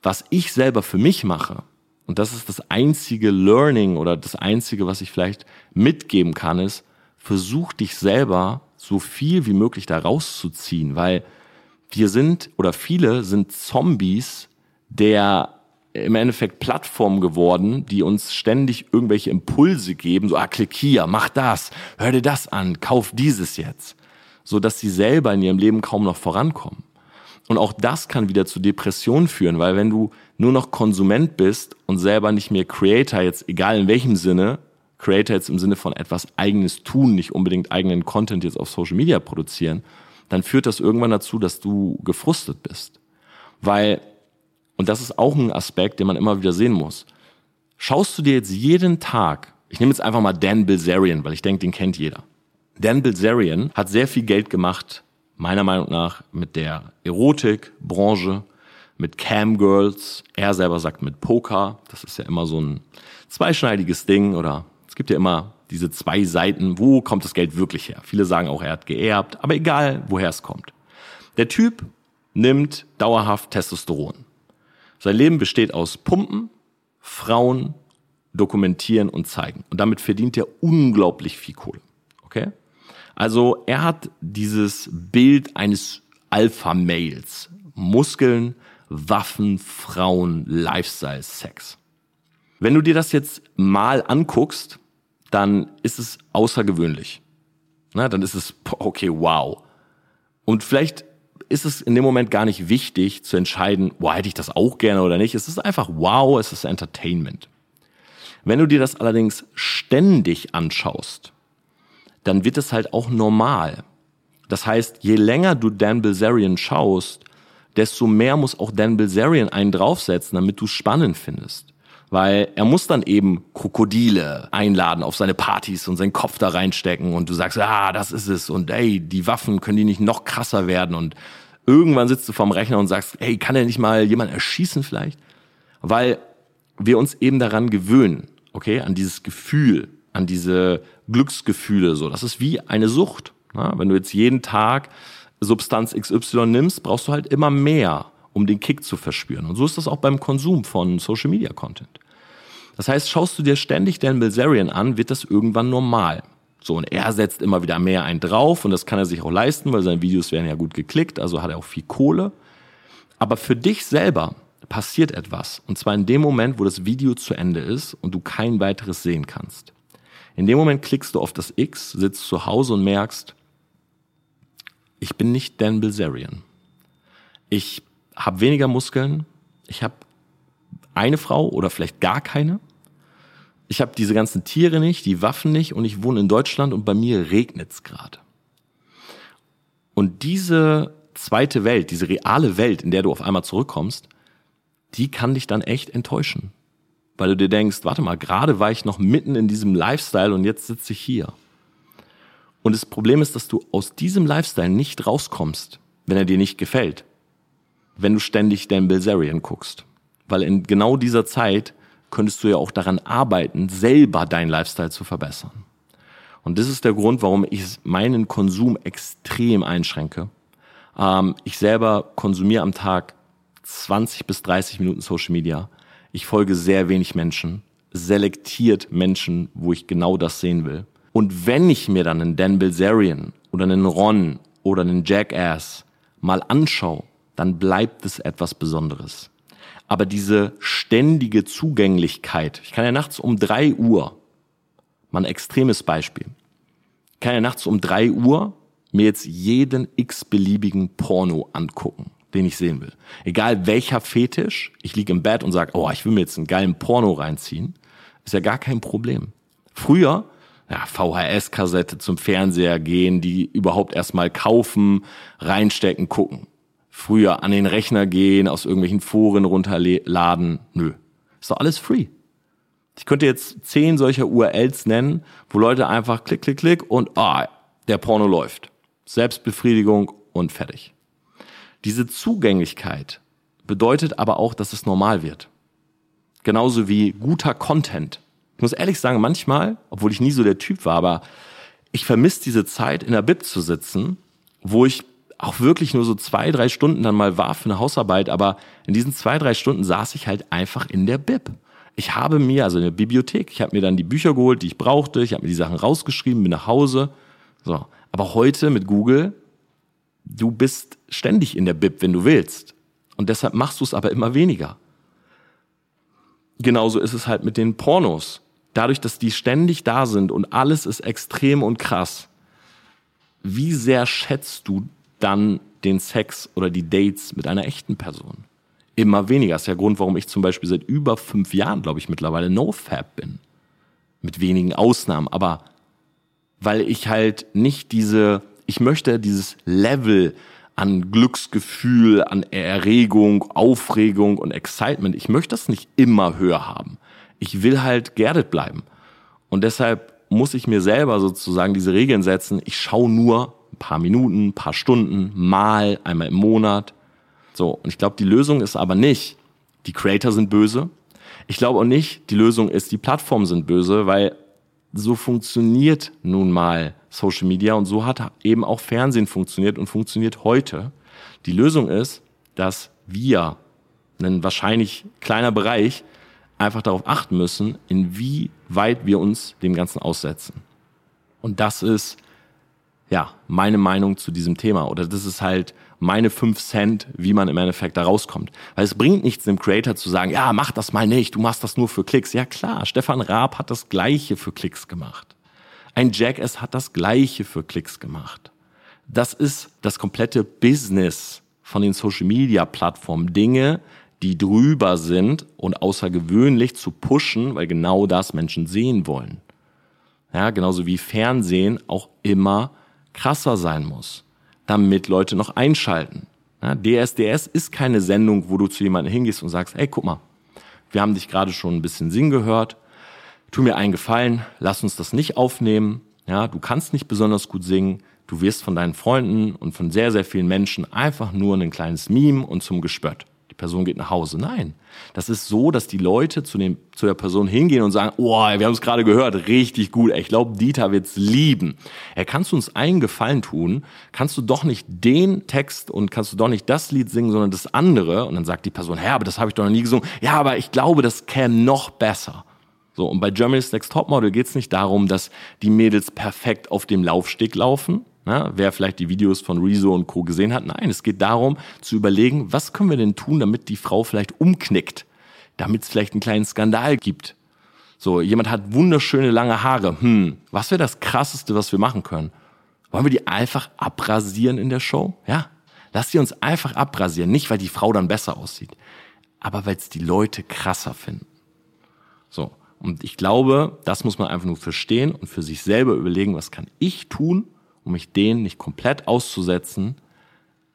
Was ich selber für mich mache, und das ist das einzige Learning oder das einzige, was ich vielleicht mitgeben kann, ist, versuch dich selber so viel wie möglich da rauszuziehen, weil wir sind oder viele sind Zombies der im Endeffekt Plattformen geworden, die uns ständig irgendwelche Impulse geben, so, ah, klick hier, mach das, hör dir das an, kauf dieses jetzt, so dass sie selber in ihrem Leben kaum noch vorankommen. Und auch das kann wieder zu Depressionen führen, weil wenn du nur noch Konsument bist und selber nicht mehr Creator, jetzt egal in welchem Sinne, Creator jetzt im Sinne von etwas eigenes tun, nicht unbedingt eigenen Content jetzt auf Social Media produzieren, dann führt das irgendwann dazu, dass du gefrustet bist. Weil und das ist auch ein Aspekt, den man immer wieder sehen muss. Schaust du dir jetzt jeden Tag, ich nehme jetzt einfach mal Dan Bilzerian, weil ich denke, den kennt jeder. Dan Bilzerian hat sehr viel Geld gemacht, meiner Meinung nach, mit der Erotikbranche, mit Camgirls. Er selber sagt mit Poker. Das ist ja immer so ein zweischneidiges Ding oder es gibt ja immer diese zwei Seiten. Wo kommt das Geld wirklich her? Viele sagen auch, er hat geerbt, aber egal, woher es kommt. Der Typ nimmt dauerhaft Testosteron. Sein Leben besteht aus Pumpen, Frauen, dokumentieren und zeigen. Und damit verdient er unglaublich viel Kohle. Okay? Also er hat dieses Bild eines Alpha-Males. Muskeln, Waffen, Frauen, Lifestyle, Sex. Wenn du dir das jetzt mal anguckst, dann ist es außergewöhnlich. Na, dann ist es, okay, wow. Und vielleicht ist es in dem Moment gar nicht wichtig zu entscheiden, wow, hätte ich das auch gerne oder nicht. Es ist einfach wow, es ist Entertainment. Wenn du dir das allerdings ständig anschaust, dann wird es halt auch normal. Das heißt, je länger du Dan Bilzerian schaust, desto mehr muss auch Dan Bilzerian einen draufsetzen, damit du spannend findest. Weil er muss dann eben Krokodile einladen auf seine Partys und seinen Kopf da reinstecken und du sagst, ah, das ist es und ey, die Waffen können die nicht noch krasser werden und irgendwann sitzt du vorm Rechner und sagst, hey, kann er nicht mal jemand erschießen vielleicht? Weil wir uns eben daran gewöhnen, okay, an dieses Gefühl, an diese Glücksgefühle, so. Das ist wie eine Sucht. Na? Wenn du jetzt jeden Tag Substanz XY nimmst, brauchst du halt immer mehr, um den Kick zu verspüren. Und so ist das auch beim Konsum von Social Media Content. Das heißt, schaust du dir ständig Dan Bilzerian an, wird das irgendwann normal. So, und er setzt immer wieder mehr einen drauf und das kann er sich auch leisten, weil seine Videos werden ja gut geklickt, also hat er auch viel Kohle. Aber für dich selber passiert etwas. Und zwar in dem Moment, wo das Video zu Ende ist und du kein weiteres sehen kannst. In dem Moment klickst du auf das X, sitzt zu Hause und merkst, ich bin nicht Dan Bilzerian. Ich habe weniger Muskeln, ich habe eine Frau oder vielleicht gar keine. Ich habe diese ganzen Tiere nicht, die Waffen nicht und ich wohne in Deutschland und bei mir regnet's gerade. Und diese zweite Welt, diese reale Welt, in der du auf einmal zurückkommst, die kann dich dann echt enttäuschen. Weil du dir denkst, warte mal, gerade war ich noch mitten in diesem Lifestyle und jetzt sitze ich hier. Und das Problem ist, dass du aus diesem Lifestyle nicht rauskommst, wenn er dir nicht gefällt. Wenn du ständig Dan Bilzerian guckst. Weil in genau dieser Zeit könntest du ja auch daran arbeiten, selber deinen Lifestyle zu verbessern. Und das ist der Grund, warum ich meinen Konsum extrem einschränke. Ähm, ich selber konsumiere am Tag 20 bis 30 Minuten Social Media. Ich folge sehr wenig Menschen, selektiert Menschen, wo ich genau das sehen will. Und wenn ich mir dann einen Dan Bilzerian oder einen Ron oder einen Jackass mal anschaue, dann bleibt es etwas Besonderes. Aber diese ständige Zugänglichkeit, ich kann ja nachts um drei Uhr, mal ein extremes Beispiel, kann ja nachts um drei Uhr mir jetzt jeden x-beliebigen Porno angucken, den ich sehen will. Egal welcher Fetisch, ich liege im Bett und sage, oh, ich will mir jetzt einen geilen Porno reinziehen, ist ja gar kein Problem. Früher ja, VHS-Kassette zum Fernseher gehen, die überhaupt erstmal kaufen, reinstecken, gucken. Früher an den Rechner gehen, aus irgendwelchen Foren runterladen. Nö. Ist doch alles free. Ich könnte jetzt zehn solcher URLs nennen, wo Leute einfach klick, klick, klick und ah, der Porno läuft. Selbstbefriedigung und fertig. Diese Zugänglichkeit bedeutet aber auch, dass es normal wird. Genauso wie guter Content ich muss ehrlich sagen, manchmal, obwohl ich nie so der Typ war, aber ich vermisse diese Zeit, in der Bib zu sitzen, wo ich auch wirklich nur so zwei, drei Stunden dann mal war für eine Hausarbeit, aber in diesen zwei, drei Stunden saß ich halt einfach in der Bib. Ich habe mir, also in der Bibliothek, ich habe mir dann die Bücher geholt, die ich brauchte, ich habe mir die Sachen rausgeschrieben, bin nach Hause. So. Aber heute mit Google, du bist ständig in der Bib, wenn du willst. Und deshalb machst du es aber immer weniger. Genauso ist es halt mit den Pornos dadurch, dass die ständig da sind und alles ist extrem und krass, wie sehr schätzt du dann den Sex oder die Dates mit einer echten Person? Immer weniger. Das ist der Grund, warum ich zum Beispiel seit über fünf Jahren, glaube ich, mittlerweile NoFab bin. Mit wenigen Ausnahmen. Aber weil ich halt nicht diese, ich möchte dieses Level an Glücksgefühl, an Erregung, Aufregung und Excitement, ich möchte das nicht immer höher haben ich will halt geerdet bleiben. Und deshalb muss ich mir selber sozusagen diese Regeln setzen. Ich schaue nur ein paar Minuten, ein paar Stunden, mal, einmal im Monat. So, und ich glaube, die Lösung ist aber nicht, die Creator sind böse. Ich glaube auch nicht, die Lösung ist, die Plattformen sind böse, weil so funktioniert nun mal Social Media und so hat eben auch Fernsehen funktioniert und funktioniert heute. Die Lösung ist, dass wir, ein wahrscheinlich kleiner Bereich, einfach darauf achten müssen, inwieweit wir uns dem Ganzen aussetzen. Und das ist ja, meine Meinung zu diesem Thema oder das ist halt meine fünf Cent, wie man im Endeffekt da rauskommt. Weil es bringt nichts dem Creator zu sagen, ja, mach das mal nicht, du machst das nur für Klicks. Ja klar, Stefan Raab hat das Gleiche für Klicks gemacht. Ein Jackass hat das Gleiche für Klicks gemacht. Das ist das komplette Business von den Social Media Plattformen. Dinge, die drüber sind und außergewöhnlich zu pushen, weil genau das Menschen sehen wollen. Ja, genauso wie Fernsehen auch immer krasser sein muss, damit Leute noch einschalten. Ja, DSDS ist keine Sendung, wo du zu jemandem hingehst und sagst, ey, guck mal, wir haben dich gerade schon ein bisschen Sinn gehört. Tu mir einen Gefallen, lass uns das nicht aufnehmen. Ja, du kannst nicht besonders gut singen. Du wirst von deinen Freunden und von sehr, sehr vielen Menschen einfach nur ein kleines Meme und zum Gespött. Person geht nach Hause. Nein, das ist so, dass die Leute zu, dem, zu der Person hingehen und sagen, oh, wir haben es gerade gehört, richtig gut. Ich glaube, Dieter wird's lieben. Er kannst du uns einen Gefallen tun, kannst du doch nicht den Text und kannst du doch nicht das Lied singen, sondern das andere. Und dann sagt die Person, ja, aber das habe ich doch noch nie gesungen. Ja, aber ich glaube, das käme noch besser. So, und bei Germany's Next Topmodel geht es nicht darum, dass die Mädels perfekt auf dem Laufsteg laufen, na, wer vielleicht die Videos von Rezo und Co. gesehen hat. Nein, es geht darum zu überlegen, was können wir denn tun, damit die Frau vielleicht umknickt, damit es vielleicht einen kleinen Skandal gibt. So, jemand hat wunderschöne lange Haare. Hm, was wäre das Krasseste, was wir machen können? Wollen wir die einfach abrasieren in der Show? Ja, lass sie uns einfach abrasieren. Nicht, weil die Frau dann besser aussieht, aber weil es die Leute krasser finden. So, und ich glaube, das muss man einfach nur verstehen und für sich selber überlegen, was kann ich tun, um mich denen nicht komplett auszusetzen.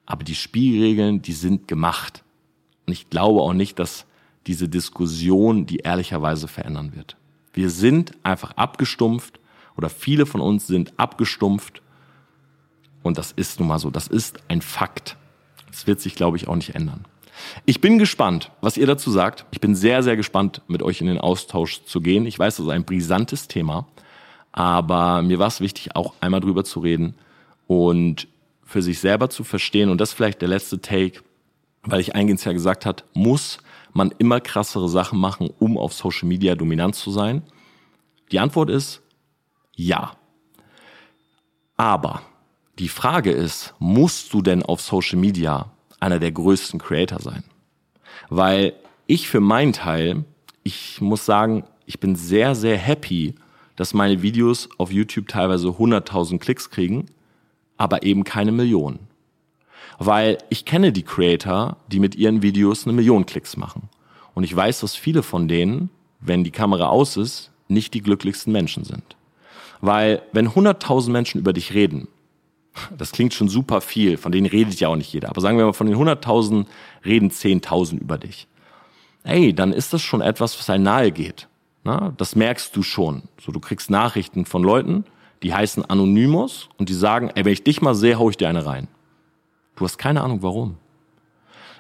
Aber die Spielregeln, die sind gemacht. Und ich glaube auch nicht, dass diese Diskussion die ehrlicherweise verändern wird. Wir sind einfach abgestumpft oder viele von uns sind abgestumpft. Und das ist nun mal so. Das ist ein Fakt. Das wird sich, glaube ich, auch nicht ändern. Ich bin gespannt, was ihr dazu sagt. Ich bin sehr, sehr gespannt, mit euch in den Austausch zu gehen. Ich weiß, das ist ein brisantes Thema. Aber mir war es wichtig, auch einmal drüber zu reden und für sich selber zu verstehen. Und das ist vielleicht der letzte Take, weil ich eingehend ja gesagt hat, muss man immer krassere Sachen machen, um auf Social Media dominant zu sein? Die Antwort ist ja. Aber die Frage ist, musst du denn auf Social Media einer der größten Creator sein? Weil ich für meinen Teil, ich muss sagen, ich bin sehr, sehr happy, dass meine Videos auf YouTube teilweise 100.000 Klicks kriegen, aber eben keine Millionen. Weil ich kenne die Creator, die mit ihren Videos eine Million Klicks machen. Und ich weiß, dass viele von denen, wenn die Kamera aus ist, nicht die glücklichsten Menschen sind. Weil wenn 100.000 Menschen über dich reden, das klingt schon super viel, von denen redet ja auch nicht jeder, aber sagen wir mal, von den 100.000 reden 10.000 über dich. Ey, dann ist das schon etwas, was einem nahe geht. Na, das merkst du schon. So, du kriegst Nachrichten von Leuten, die heißen Anonymous und die sagen, ey, wenn ich dich mal sehe, hau ich dir eine rein. Du hast keine Ahnung warum.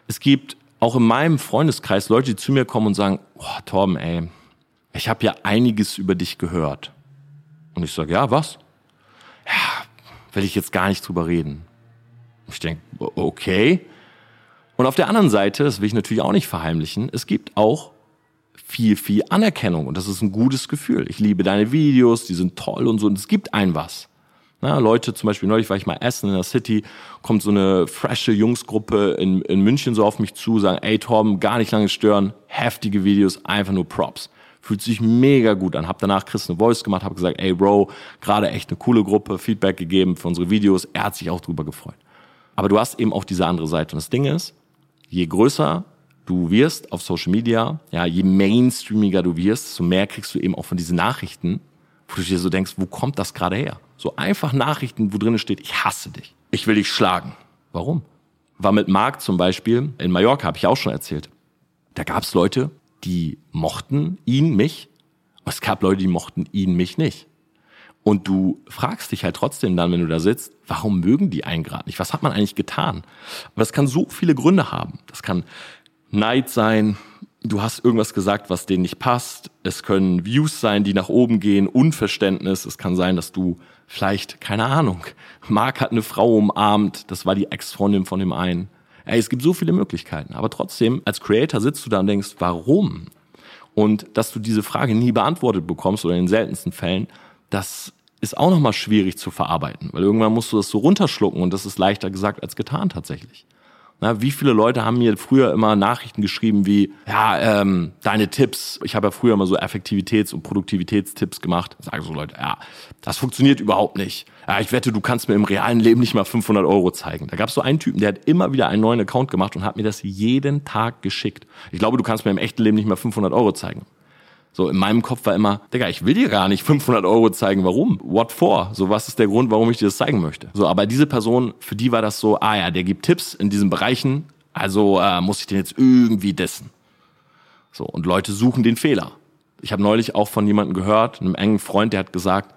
Es gibt auch in meinem Freundeskreis Leute, die zu mir kommen und sagen, oh, Torben, ey, ich habe ja einiges über dich gehört. Und ich sage, ja, was? Ja, will ich jetzt gar nicht drüber reden. Ich denke, okay. Und auf der anderen Seite, das will ich natürlich auch nicht verheimlichen, es gibt auch viel, viel Anerkennung und das ist ein gutes Gefühl. Ich liebe deine Videos, die sind toll und so und es gibt ein was. Na, Leute, zum Beispiel neulich war ich mal essen in der City, kommt so eine frische Jungsgruppe in, in München so auf mich zu, sagen, ey Torben, gar nicht lange stören, heftige Videos, einfach nur Props. Fühlt sich mega gut an. Hab danach Chris eine Voice gemacht, hab gesagt, ey Bro, gerade echt eine coole Gruppe, Feedback gegeben für unsere Videos. Er hat sich auch drüber gefreut. Aber du hast eben auch diese andere Seite. Und das Ding ist, je größer du wirst auf Social Media, ja, je mainstreamiger du wirst, desto mehr kriegst du eben auch von diesen Nachrichten, wo du dir so denkst, wo kommt das gerade her? So einfach Nachrichten, wo drinnen steht, ich hasse dich, ich will dich schlagen. Warum? War mit Marc zum Beispiel in Mallorca, habe ich auch schon erzählt. Da gab es Leute, die mochten ihn, mich, und es gab Leute, die mochten ihn, mich nicht. Und du fragst dich halt trotzdem dann, wenn du da sitzt, warum mögen die einen gerade nicht? Was hat man eigentlich getan? Aber das kann so viele Gründe haben. Das kann Neid sein, du hast irgendwas gesagt, was denen nicht passt. Es können Views sein, die nach oben gehen, Unverständnis. Es kann sein, dass du vielleicht, keine Ahnung, Mark hat eine Frau umarmt, das war die Ex-Freundin von dem einen. Ey, es gibt so viele Möglichkeiten. Aber trotzdem, als Creator sitzt du da und denkst, warum? Und dass du diese Frage nie beantwortet bekommst oder in den seltensten Fällen, das ist auch nochmal schwierig zu verarbeiten, weil irgendwann musst du das so runterschlucken und das ist leichter gesagt als getan tatsächlich. Na, wie viele Leute haben mir früher immer Nachrichten geschrieben wie, ja, ähm, deine Tipps. Ich habe ja früher immer so Effektivitäts- und Produktivitätstipps gemacht. Sagen so Leute, ja, das funktioniert überhaupt nicht. Ja, ich wette, du kannst mir im realen Leben nicht mal 500 Euro zeigen. Da gab es so einen Typen, der hat immer wieder einen neuen Account gemacht und hat mir das jeden Tag geschickt. Ich glaube, du kannst mir im echten Leben nicht mal 500 Euro zeigen. So, in meinem Kopf war immer, Digga, ich will dir gar nicht 500 Euro zeigen. Warum? What for? So, was ist der Grund, warum ich dir das zeigen möchte? So, aber diese Person, für die war das so, ah ja, der gibt Tipps in diesen Bereichen, also äh, muss ich den jetzt irgendwie dessen. So, und Leute suchen den Fehler. Ich habe neulich auch von jemandem gehört, einem engen Freund, der hat gesagt,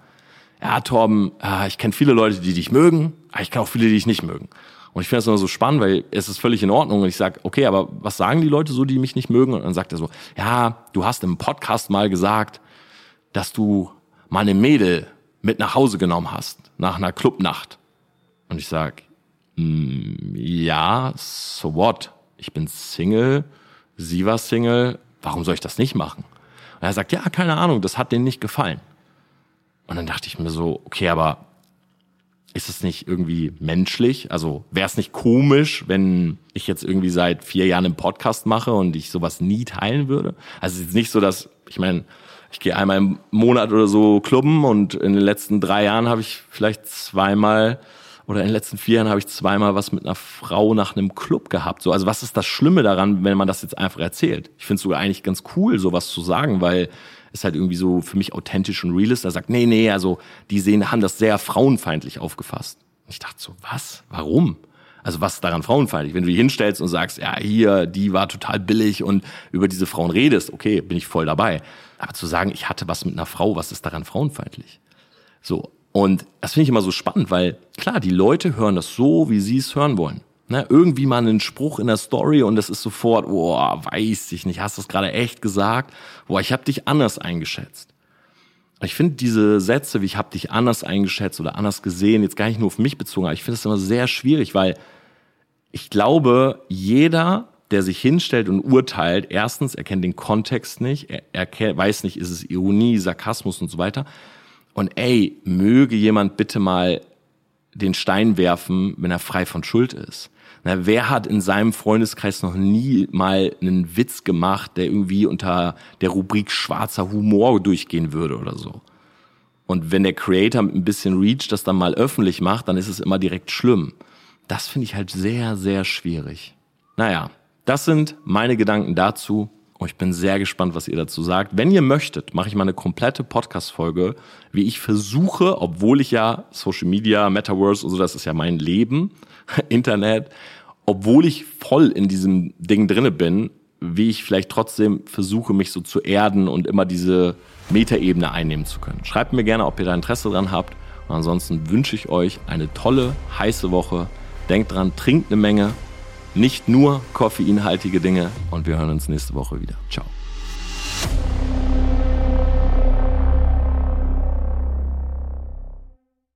ja, Torben, äh, ich kenne viele Leute, die dich mögen, aber ich kenne auch viele, die dich nicht mögen. Und ich finde das immer so spannend, weil es ist völlig in Ordnung. Und ich sage, okay, aber was sagen die Leute so, die mich nicht mögen? Und dann sagt er so, ja, du hast im Podcast mal gesagt, dass du mal eine Mädel mit nach Hause genommen hast, nach einer Clubnacht. Und ich sag, mm, ja, so what? Ich bin Single, sie war Single, warum soll ich das nicht machen? Und er sagt, ja, keine Ahnung, das hat denen nicht gefallen. Und dann dachte ich mir so, okay, aber ist es nicht irgendwie menschlich? Also wäre es nicht komisch, wenn ich jetzt irgendwie seit vier Jahren einen Podcast mache und ich sowas nie teilen würde? Also es ist nicht so, dass, ich meine, ich gehe einmal im Monat oder so klubben und in den letzten drei Jahren habe ich vielleicht zweimal oder in den letzten vier Jahren habe ich zweimal was mit einer Frau nach einem Club gehabt. So, also was ist das Schlimme daran, wenn man das jetzt einfach erzählt? Ich finde es sogar eigentlich ganz cool, sowas zu sagen, weil ist halt irgendwie so für mich authentisch und real ist. Er sagt, nee, nee, also die sehen, haben das sehr frauenfeindlich aufgefasst. Und ich dachte so, was? Warum? Also was ist daran frauenfeindlich? Wenn du dich hinstellst und sagst, ja, hier, die war total billig und über diese Frauen redest, okay, bin ich voll dabei. Aber zu sagen, ich hatte was mit einer Frau, was ist daran frauenfeindlich? So. Und das finde ich immer so spannend, weil klar, die Leute hören das so, wie sie es hören wollen. Ne, irgendwie mal einen Spruch in der Story und das ist sofort, boah, weiß ich nicht, hast du das gerade echt gesagt? Boah, ich habe dich anders eingeschätzt. Ich finde diese Sätze, wie ich habe dich anders eingeschätzt oder anders gesehen, jetzt gar nicht nur auf mich bezogen, aber ich finde das immer sehr schwierig, weil ich glaube, jeder, der sich hinstellt und urteilt, erstens, er kennt den Kontext nicht, er, er weiß nicht, ist es Ironie, Sarkasmus und so weiter. Und ey, möge jemand bitte mal den Stein werfen, wenn er frei von Schuld ist. Na, wer hat in seinem Freundeskreis noch nie mal einen Witz gemacht, der irgendwie unter der Rubrik schwarzer Humor durchgehen würde oder so? Und wenn der Creator mit ein bisschen Reach das dann mal öffentlich macht, dann ist es immer direkt schlimm. Das finde ich halt sehr, sehr schwierig. Naja, das sind meine Gedanken dazu. Und ich bin sehr gespannt, was ihr dazu sagt. Wenn ihr möchtet, mache ich mal eine komplette Podcast-Folge, wie ich versuche, obwohl ich ja Social Media, Metaverse und so, das ist ja mein Leben, [LAUGHS] Internet, obwohl ich voll in diesem Ding drinne bin, wie ich vielleicht trotzdem versuche, mich so zu erden und immer diese Metaebene einnehmen zu können. Schreibt mir gerne, ob ihr da Interesse dran habt. Und ansonsten wünsche ich euch eine tolle, heiße Woche. Denkt dran, trinkt eine Menge nicht nur koffeinhaltige Dinge und wir hören uns nächste Woche wieder. Ciao.